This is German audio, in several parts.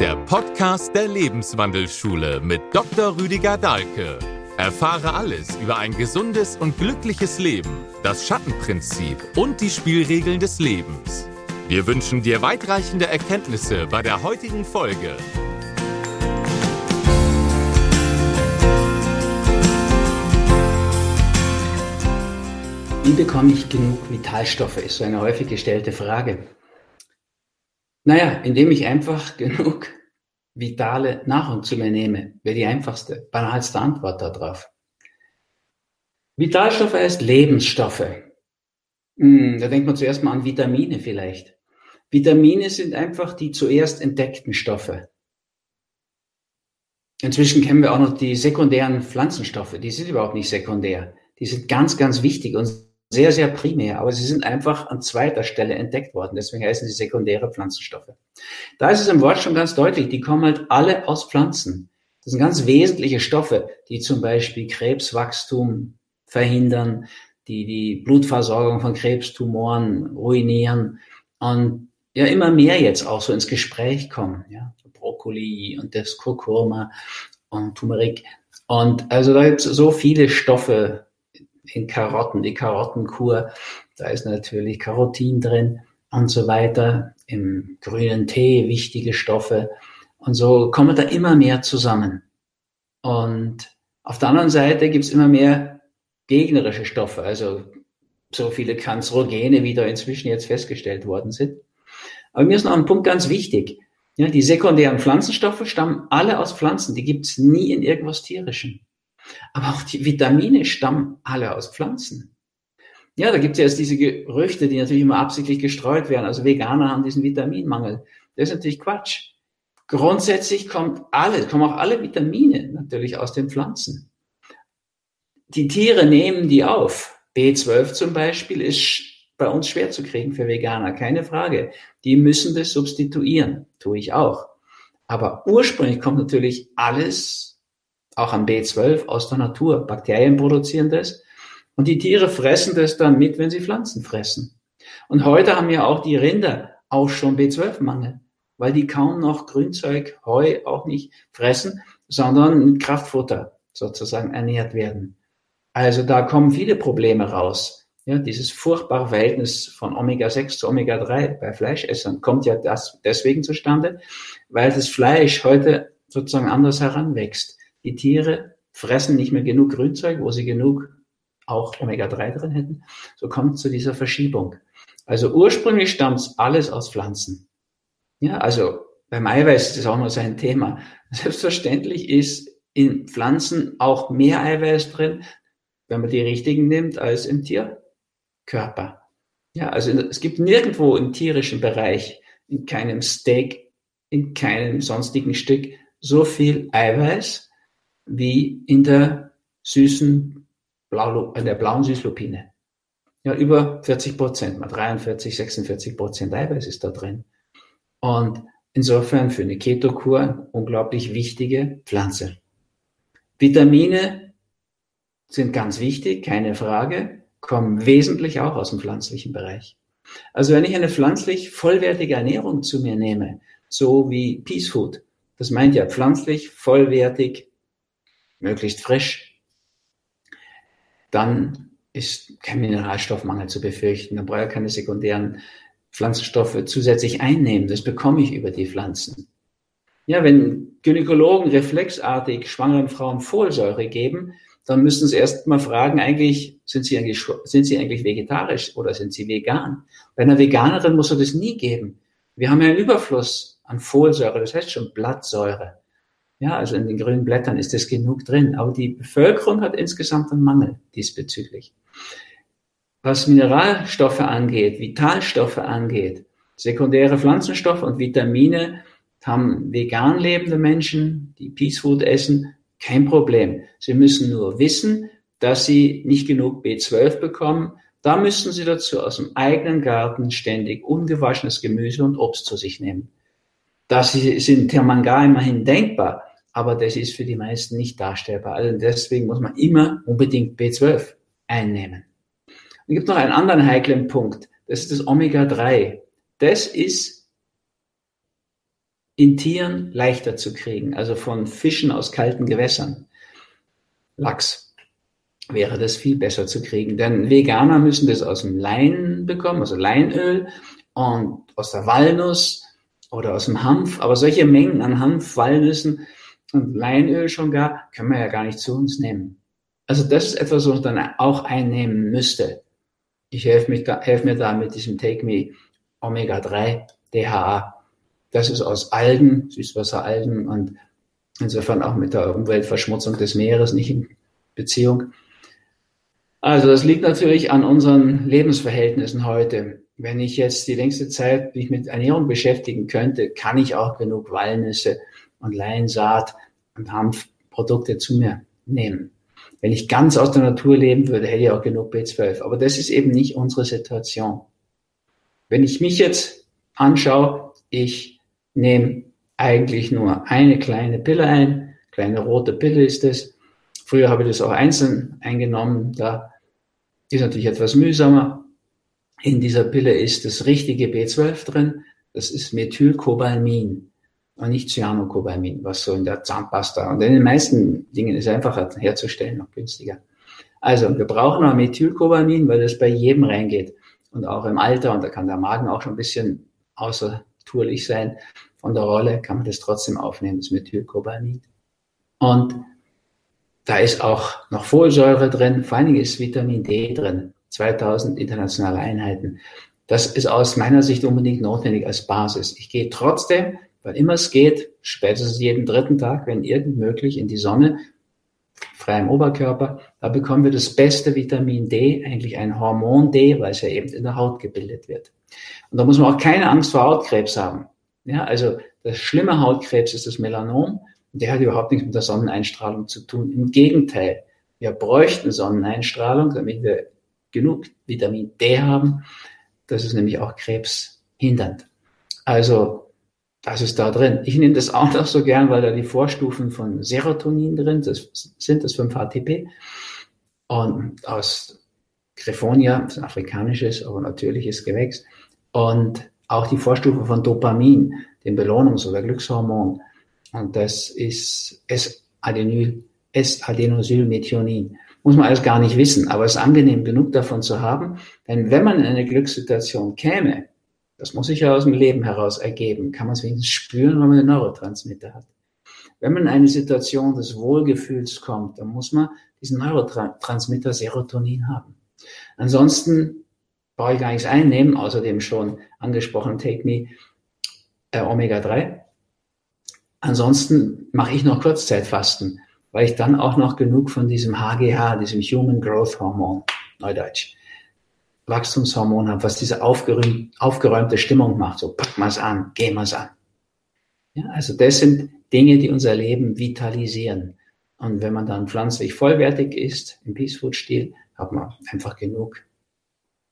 der Podcast der Lebenswandelschule mit Dr. Rüdiger Dahlke. Erfahre alles über ein gesundes und glückliches Leben, das Schattenprinzip und die Spielregeln des Lebens. Wir wünschen dir weitreichende Erkenntnisse bei der heutigen Folge. Wie bekomme ich genug Vitalstoffe, ist so eine häufig gestellte Frage. Naja, indem ich einfach genug vitale Nahrung zu mir nehme, wäre die einfachste, banalste Antwort darauf. Vitalstoffe heißt Lebensstoffe. Hm, da denkt man zuerst mal an Vitamine vielleicht. Vitamine sind einfach die zuerst entdeckten Stoffe. Inzwischen kennen wir auch noch die sekundären Pflanzenstoffe. Die sind überhaupt nicht sekundär. Die sind ganz, ganz wichtig und sehr, sehr primär, aber sie sind einfach an zweiter Stelle entdeckt worden. Deswegen heißen sie sekundäre Pflanzenstoffe. Da ist es im Wort schon ganz deutlich, die kommen halt alle aus Pflanzen. Das sind ganz wesentliche Stoffe, die zum Beispiel Krebswachstum verhindern, die die Blutversorgung von Krebstumoren ruinieren und ja immer mehr jetzt auch so ins Gespräch kommen. Ja, Brokkoli und das Kurkuma und Turmeric. Und also da gibt es so viele Stoffe, in Karotten, die Karottenkur, da ist natürlich Karotin drin und so weiter, im grünen Tee wichtige Stoffe und so kommen da immer mehr zusammen. Und auf der anderen Seite gibt's immer mehr gegnerische Stoffe, also so viele Kanzerogene, wie da inzwischen jetzt festgestellt worden sind. Aber mir ist noch ein Punkt ganz wichtig. Ja, die sekundären Pflanzenstoffe stammen alle aus Pflanzen, die gibt's nie in irgendwas Tierischem. Aber auch die Vitamine stammen alle aus Pflanzen. Ja, da gibt es ja jetzt diese Gerüchte, die natürlich immer absichtlich gestreut werden. Also Veganer haben diesen Vitaminmangel. Das ist natürlich Quatsch. Grundsätzlich kommt alle, kommen auch alle Vitamine natürlich aus den Pflanzen. Die Tiere nehmen die auf. B12 zum Beispiel ist bei uns schwer zu kriegen für Veganer, keine Frage. Die müssen das substituieren, tue ich auch. Aber ursprünglich kommt natürlich alles auch an B12 aus der Natur. Bakterien produzieren das und die Tiere fressen das dann mit, wenn sie Pflanzen fressen. Und heute haben ja auch die Rinder auch schon B12-Mangel, weil die kaum noch Grünzeug, Heu auch nicht fressen, sondern mit Kraftfutter sozusagen ernährt werden. Also da kommen viele Probleme raus. Ja, dieses furchtbare Verhältnis von Omega-6 zu Omega-3 bei Fleischessern kommt ja das deswegen zustande, weil das Fleisch heute sozusagen anders heranwächst. Die Tiere fressen nicht mehr genug Grünzeug, wo sie genug auch Omega-3 drin hätten. So kommt es zu dieser Verschiebung. Also ursprünglich stammt alles aus Pflanzen. Ja, also beim Eiweiß ist das auch noch so ein Thema. Selbstverständlich ist in Pflanzen auch mehr Eiweiß drin, wenn man die richtigen nimmt, als im Tierkörper. Ja, also es gibt nirgendwo im tierischen Bereich, in keinem Steak, in keinem sonstigen Stück so viel Eiweiß wie in der süßen Blau, in der blauen Süßlupine. Ja, über 40 Prozent, mal 43, 46 Prozent Eiweiß ist da drin. Und insofern für eine Ketokur unglaublich wichtige Pflanze. Vitamine sind ganz wichtig, keine Frage, kommen wesentlich auch aus dem pflanzlichen Bereich. Also wenn ich eine pflanzlich vollwertige Ernährung zu mir nehme, so wie Peace Food, das meint ja pflanzlich, vollwertig, möglichst frisch, dann ist kein Mineralstoffmangel zu befürchten. Dann brauche ich keine sekundären Pflanzenstoffe zusätzlich einnehmen. Das bekomme ich über die Pflanzen. Ja, wenn Gynäkologen reflexartig schwangeren Frauen Folsäure geben, dann müssen sie erst mal fragen, eigentlich, sind sie eigentlich, sind sie eigentlich vegetarisch oder sind sie vegan? Bei einer Veganerin muss er das nie geben. Wir haben ja einen Überfluss an Folsäure, das heißt schon Blattsäure. Ja, also in den grünen Blättern ist es genug drin. Aber die Bevölkerung hat insgesamt einen Mangel diesbezüglich. Was Mineralstoffe angeht, Vitalstoffe angeht, sekundäre Pflanzenstoffe und Vitamine haben vegan lebende Menschen, die Peace Food essen, kein Problem. Sie müssen nur wissen, dass sie nicht genug B12 bekommen. Da müssen sie dazu aus dem eigenen Garten ständig ungewaschenes Gemüse und Obst zu sich nehmen. Das ist in Termanga immerhin denkbar aber das ist für die meisten nicht darstellbar. Also deswegen muss man immer unbedingt B12 einnehmen. Es gibt noch einen anderen heiklen Punkt. Das ist das Omega-3. Das ist in Tieren leichter zu kriegen, also von Fischen aus kalten Gewässern. Lachs wäre das viel besser zu kriegen. Denn Veganer müssen das aus dem Lein bekommen, also Leinöl und aus der Walnuss oder aus dem Hanf. Aber solche Mengen an Hanf, Walnüssen und Leinöl schon gar, können wir ja gar nicht zu uns nehmen. Also das ist etwas, was man dann auch einnehmen müsste. Ich helfe, helfe mir da mit diesem Take Me Omega 3 DHA. Das ist aus Algen, Süßwasseralgen und insofern auch mit der Umweltverschmutzung des Meeres nicht in Beziehung. Also das liegt natürlich an unseren Lebensverhältnissen heute. Wenn ich jetzt die längste Zeit mich mit Ernährung beschäftigen könnte, kann ich auch genug Walnüsse und Leinsaat und Hanfprodukte zu mir nehmen. Wenn ich ganz aus der Natur leben würde, hätte ich auch genug B12. Aber das ist eben nicht unsere Situation. Wenn ich mich jetzt anschaue, ich nehme eigentlich nur eine kleine Pille ein, kleine rote Pille ist es. Früher habe ich das auch einzeln eingenommen. Da ist natürlich etwas mühsamer. In dieser Pille ist das richtige B12 drin. Das ist Methylcobalamin und nicht Cyanocobalamin, was so in der Zahnpasta und in den meisten Dingen ist einfacher herzustellen, noch günstiger. Also wir brauchen auch Methylcobalamin, weil das bei jedem reingeht und auch im Alter und da kann der Magen auch schon ein bisschen außertourlich sein von der Rolle, kann man das trotzdem aufnehmen, das Methylcobalamin. Und da ist auch noch Folsäure drin, vor allen Dingen ist Vitamin D drin, 2000 internationale Einheiten. Das ist aus meiner Sicht unbedingt notwendig als Basis. Ich gehe trotzdem, weil immer es geht, spätestens jeden dritten Tag, wenn irgend möglich, in die Sonne, frei im Oberkörper. Da bekommen wir das beste Vitamin D, eigentlich ein Hormon D, weil es ja eben in der Haut gebildet wird. Und da muss man auch keine Angst vor Hautkrebs haben. Ja, also das schlimme Hautkrebs ist das Melanom. Und der hat überhaupt nichts mit der Sonneneinstrahlung zu tun. Im Gegenteil, wir bräuchten Sonneneinstrahlung, damit wir genug Vitamin D haben. Das ist nämlich auch krebshindernd. Also das ist da drin. Ich nehme das auch noch so gern, weil da die Vorstufen von Serotonin drin das sind, das 5-HTP. Und aus Griffonia, das ist ein afrikanisches, aber natürliches Gewächs. Und auch die Vorstufe von Dopamin, dem Belohnungs- oder Glückshormon. Und das ist S-Adenosylmethionin. Muss man alles gar nicht wissen, aber es ist angenehm genug davon zu haben. Denn wenn man in eine Glückssituation käme, das muss sich ja aus dem Leben heraus ergeben, kann man es wenigstens spüren, wenn man den Neurotransmitter hat. Wenn man in eine Situation des Wohlgefühls kommt, dann muss man diesen Neurotransmitter Serotonin haben. Ansonsten brauche ich gar nichts einnehmen, außerdem schon angesprochen Take Me äh, Omega 3. Ansonsten mache ich noch Kurzzeitfasten, weil ich dann auch noch genug von diesem HGH, diesem Human Growth Hormon, Neudeutsch, Wachstumshormon habe, was diese aufgeräum, aufgeräumte Stimmung macht. So, pack mal's an, geh mal's an. Ja, also das sind Dinge, die unser Leben vitalisieren. Und wenn man dann pflanzlich vollwertig ist, im Peace Food Stil, hat man einfach genug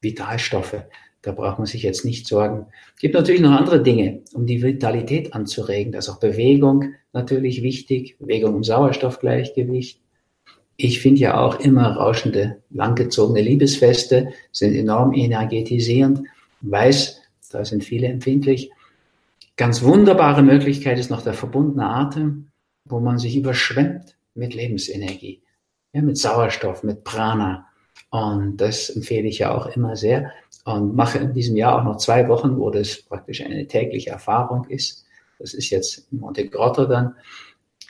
Vitalstoffe. Da braucht man sich jetzt nicht sorgen. Es gibt natürlich noch andere Dinge, um die Vitalität anzuregen. Da ist auch Bewegung natürlich wichtig, Bewegung im Sauerstoffgleichgewicht. Ich finde ja auch immer rauschende, langgezogene Liebesfeste sind enorm energetisierend. Weiß, da sind viele empfindlich. Ganz wunderbare Möglichkeit ist noch der verbundene Atem, wo man sich überschwemmt mit Lebensenergie, ja, mit Sauerstoff, mit Prana. Und das empfehle ich ja auch immer sehr und mache in diesem Jahr auch noch zwei Wochen, wo das praktisch eine tägliche Erfahrung ist. Das ist jetzt in Monte Grotto dann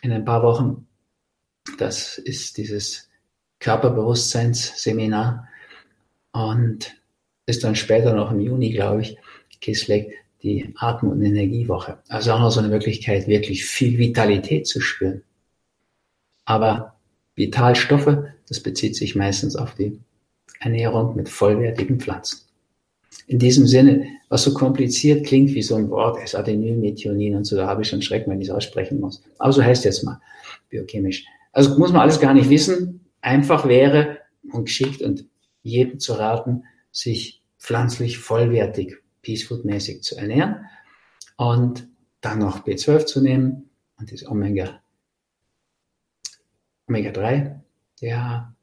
in ein paar Wochen. Das ist dieses Körperbewusstseinsseminar und ist dann später noch im Juni, glaube ich, Kisleck, die Atem- und Energiewoche. Also auch noch so eine Möglichkeit, wirklich viel Vitalität zu spüren. Aber Vitalstoffe, das bezieht sich meistens auf die Ernährung mit vollwertigen Pflanzen. In diesem Sinne, was so kompliziert klingt wie so ein Wort, es Adenylmethionin und so, da habe ich schon Schrecken, wenn ich es aussprechen muss. Aber so heißt jetzt mal biochemisch. Also muss man alles gar nicht wissen. Einfach wäre und geschickt und jedem zu raten, sich pflanzlich vollwertig, peacefood-mäßig zu ernähren und dann noch B12 zu nehmen und das Omega, Omega 3, ja,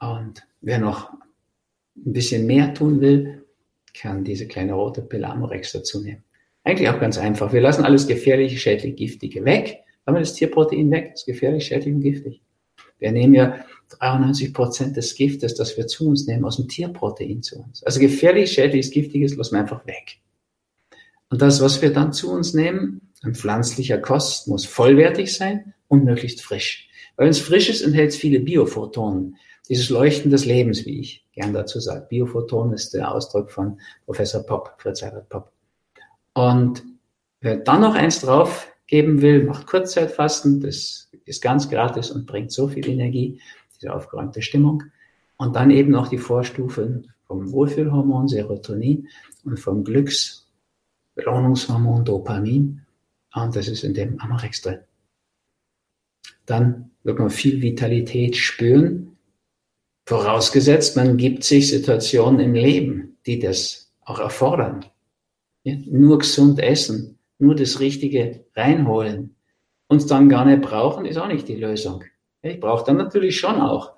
und wer noch ein bisschen mehr tun will, kann diese kleine rote Pille Amorex dazu nehmen. Eigentlich auch ganz einfach. Wir lassen alles gefährliche, schädlich, giftige weg. Haben wir das Tierprotein weg, das ist gefährlich, schädlich und giftig. Wir nehmen ja 93 Prozent des Giftes, das wir zu uns nehmen, aus dem Tierprotein zu uns. Also gefährlich, schädliches, giftiges lassen wir einfach weg. Und das, was wir dann zu uns nehmen, an pflanzlicher Kost, muss vollwertig sein und möglichst frisch. Weil wenn es frisch ist, enthält es viele Biophotonen. Dieses Leuchten des Lebens, wie ich gern dazu sage. Biophoton ist der Ausdruck von Professor Popp, Fritz Herbert Popp. Und wer dann noch eins drauf geben will, macht Kurzzeitfasten. Das ist ganz gratis und bringt so viel Energie, diese aufgeräumte Stimmung. Und dann eben noch die Vorstufen vom Wohlfühlhormon Serotonin und vom Glücksbelohnungshormon Dopamin. Und das ist in dem Amorex drin. Dann wird man viel Vitalität spüren, vorausgesetzt, man gibt sich Situationen im Leben, die das auch erfordern. Ja, nur gesund essen, nur das Richtige reinholen, uns dann gar nicht brauchen, ist auch nicht die Lösung. Ich brauche dann natürlich schon auch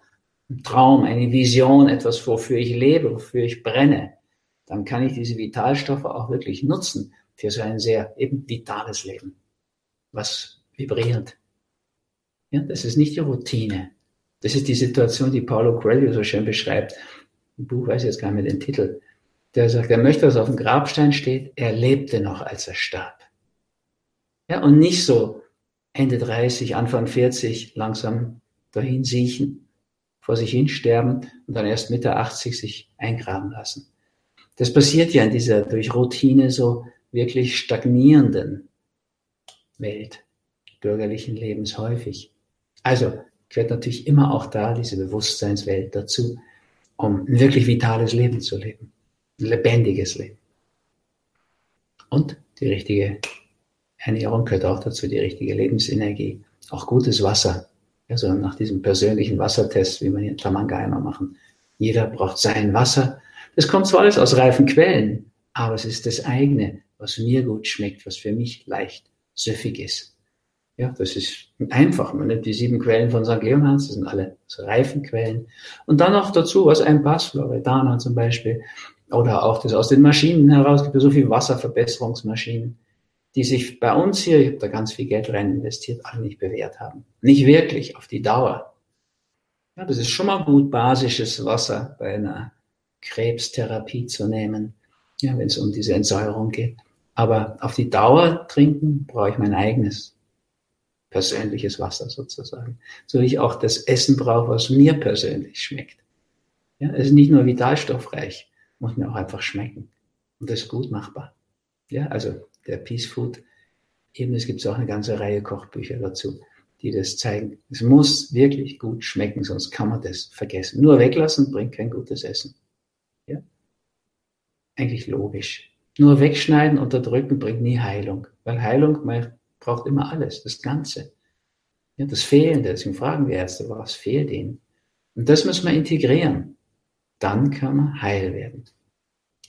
einen Traum, eine Vision, etwas, wofür ich lebe, wofür ich brenne. Dann kann ich diese Vitalstoffe auch wirklich nutzen für so ein sehr eben vitales Leben, was vibriert. Ja, das ist nicht die Routine. Das ist die Situation, die Paulo Coelho so schön beschreibt. Im Buch weiß ich jetzt gar nicht mehr den Titel. Der sagt, er möchte, dass auf dem Grabstein steht, er lebte noch, als er starb. Ja, und nicht so Ende 30, Anfang 40 langsam dahin siechen, vor sich hin sterben und dann erst Mitte 80 sich eingraben lassen. Das passiert ja in dieser durch Routine so wirklich stagnierenden Welt bürgerlichen Lebens häufig. Also gehört natürlich immer auch da diese Bewusstseinswelt dazu, um ein wirklich vitales Leben zu leben, ein lebendiges Leben. Und die richtige Ernährung gehört auch dazu, die richtige Lebensenergie, auch gutes Wasser. Also nach diesem persönlichen Wassertest, wie wir hier in Tamanga immer machen. Jeder braucht sein Wasser. Das kommt zwar alles aus reifen Quellen, aber es ist das eigene, was mir gut schmeckt, was für mich leicht süffig ist. Ja, das ist einfach. Man nimmt die sieben Quellen von St. Leonhards, das sind alle so Reifenquellen. Und dann noch dazu, was ein passt, Loredana zum Beispiel, oder auch das aus den Maschinen heraus, gibt es so viele Wasserverbesserungsmaschinen, die sich bei uns hier, ich habe da ganz viel Geld rein investiert, alle nicht bewährt haben. Nicht wirklich, auf die Dauer. Ja, das ist schon mal gut, basisches Wasser bei einer Krebstherapie zu nehmen, ja, wenn es um diese Entsäuerung geht. Aber auf die Dauer trinken brauche ich mein eigenes persönliches Wasser sozusagen. So wie ich auch das Essen brauche, was mir persönlich schmeckt. Ja, es ist nicht nur vitalstoffreich, muss mir auch einfach schmecken. Und das ist gut machbar. Ja, also der Peace Food eben, es gibt auch eine ganze Reihe Kochbücher dazu, die das zeigen. Es muss wirklich gut schmecken, sonst kann man das vergessen. Nur weglassen bringt kein gutes Essen. Ja? Eigentlich logisch. Nur wegschneiden, unterdrücken bringt nie Heilung, weil Heilung braucht immer alles, das Ganze. Ja, das Fehlende, deswegen fragen wir Ärzte, was fehlt ihnen? Und das müssen wir integrieren. Dann kann man heil werden.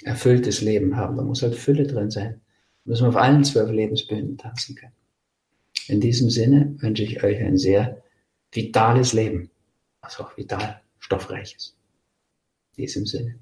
Erfülltes Leben haben, da muss halt Fülle drin sein. Müssen wir auf allen zwölf Lebensbühnen tanzen können. In diesem Sinne wünsche ich euch ein sehr vitales Leben, also auch vital stoffreiches. In diesem Sinne.